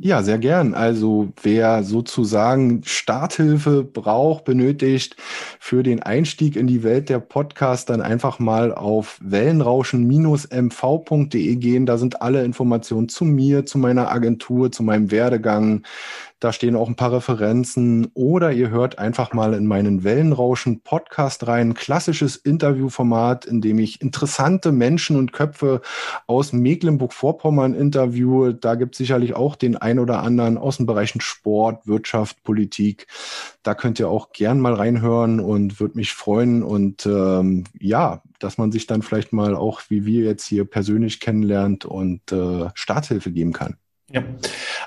Ja, sehr gern. Also wer sozusagen Starthilfe braucht, benötigt für den Einstieg in die Welt der Podcast, dann einfach mal auf wellenrauschen-mv.de gehen. Da sind alle Informationen zu mir, zu meiner Agentur, zu meinem Werdegang, da stehen auch ein paar Referenzen. Oder ihr hört einfach mal in meinen Wellenrauschen Podcast rein. Klassisches Interviewformat, in dem ich interessante Menschen und Köpfe aus Mecklenburg-Vorpommern interviewe. Da gibt es sicherlich auch den ein oder anderen aus den Bereichen Sport, Wirtschaft, Politik. Da könnt ihr auch gern mal reinhören und würde mich freuen. Und ähm, ja, dass man sich dann vielleicht mal auch, wie wir jetzt hier persönlich kennenlernt und äh, Starthilfe geben kann. Ja,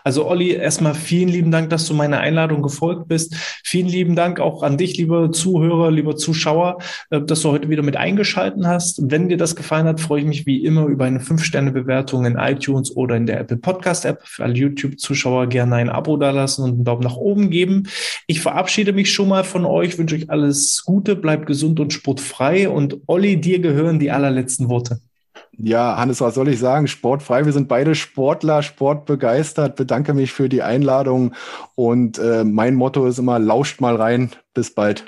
also Olli, erstmal vielen lieben Dank, dass du meiner Einladung gefolgt bist. Vielen lieben Dank auch an dich, liebe Zuhörer, lieber Zuschauer, äh, dass du heute wieder mit eingeschalten hast. Wenn dir das gefallen hat, freue ich mich wie immer über eine 5-Sterne-Bewertung in iTunes oder in der Apple Podcast-App. Für alle YouTube-Zuschauer gerne ein Abo dalassen und einen Daumen nach oben geben. Ich verabschiede mich schon mal von euch, wünsche euch alles Gute, bleibt gesund und sportfrei. Und Olli, dir gehören die allerletzten Worte. Ja, Hannes, was soll ich sagen? Sportfrei. Wir sind beide Sportler, sportbegeistert. Bedanke mich für die Einladung. Und äh, mein Motto ist immer, lauscht mal rein. Bis bald.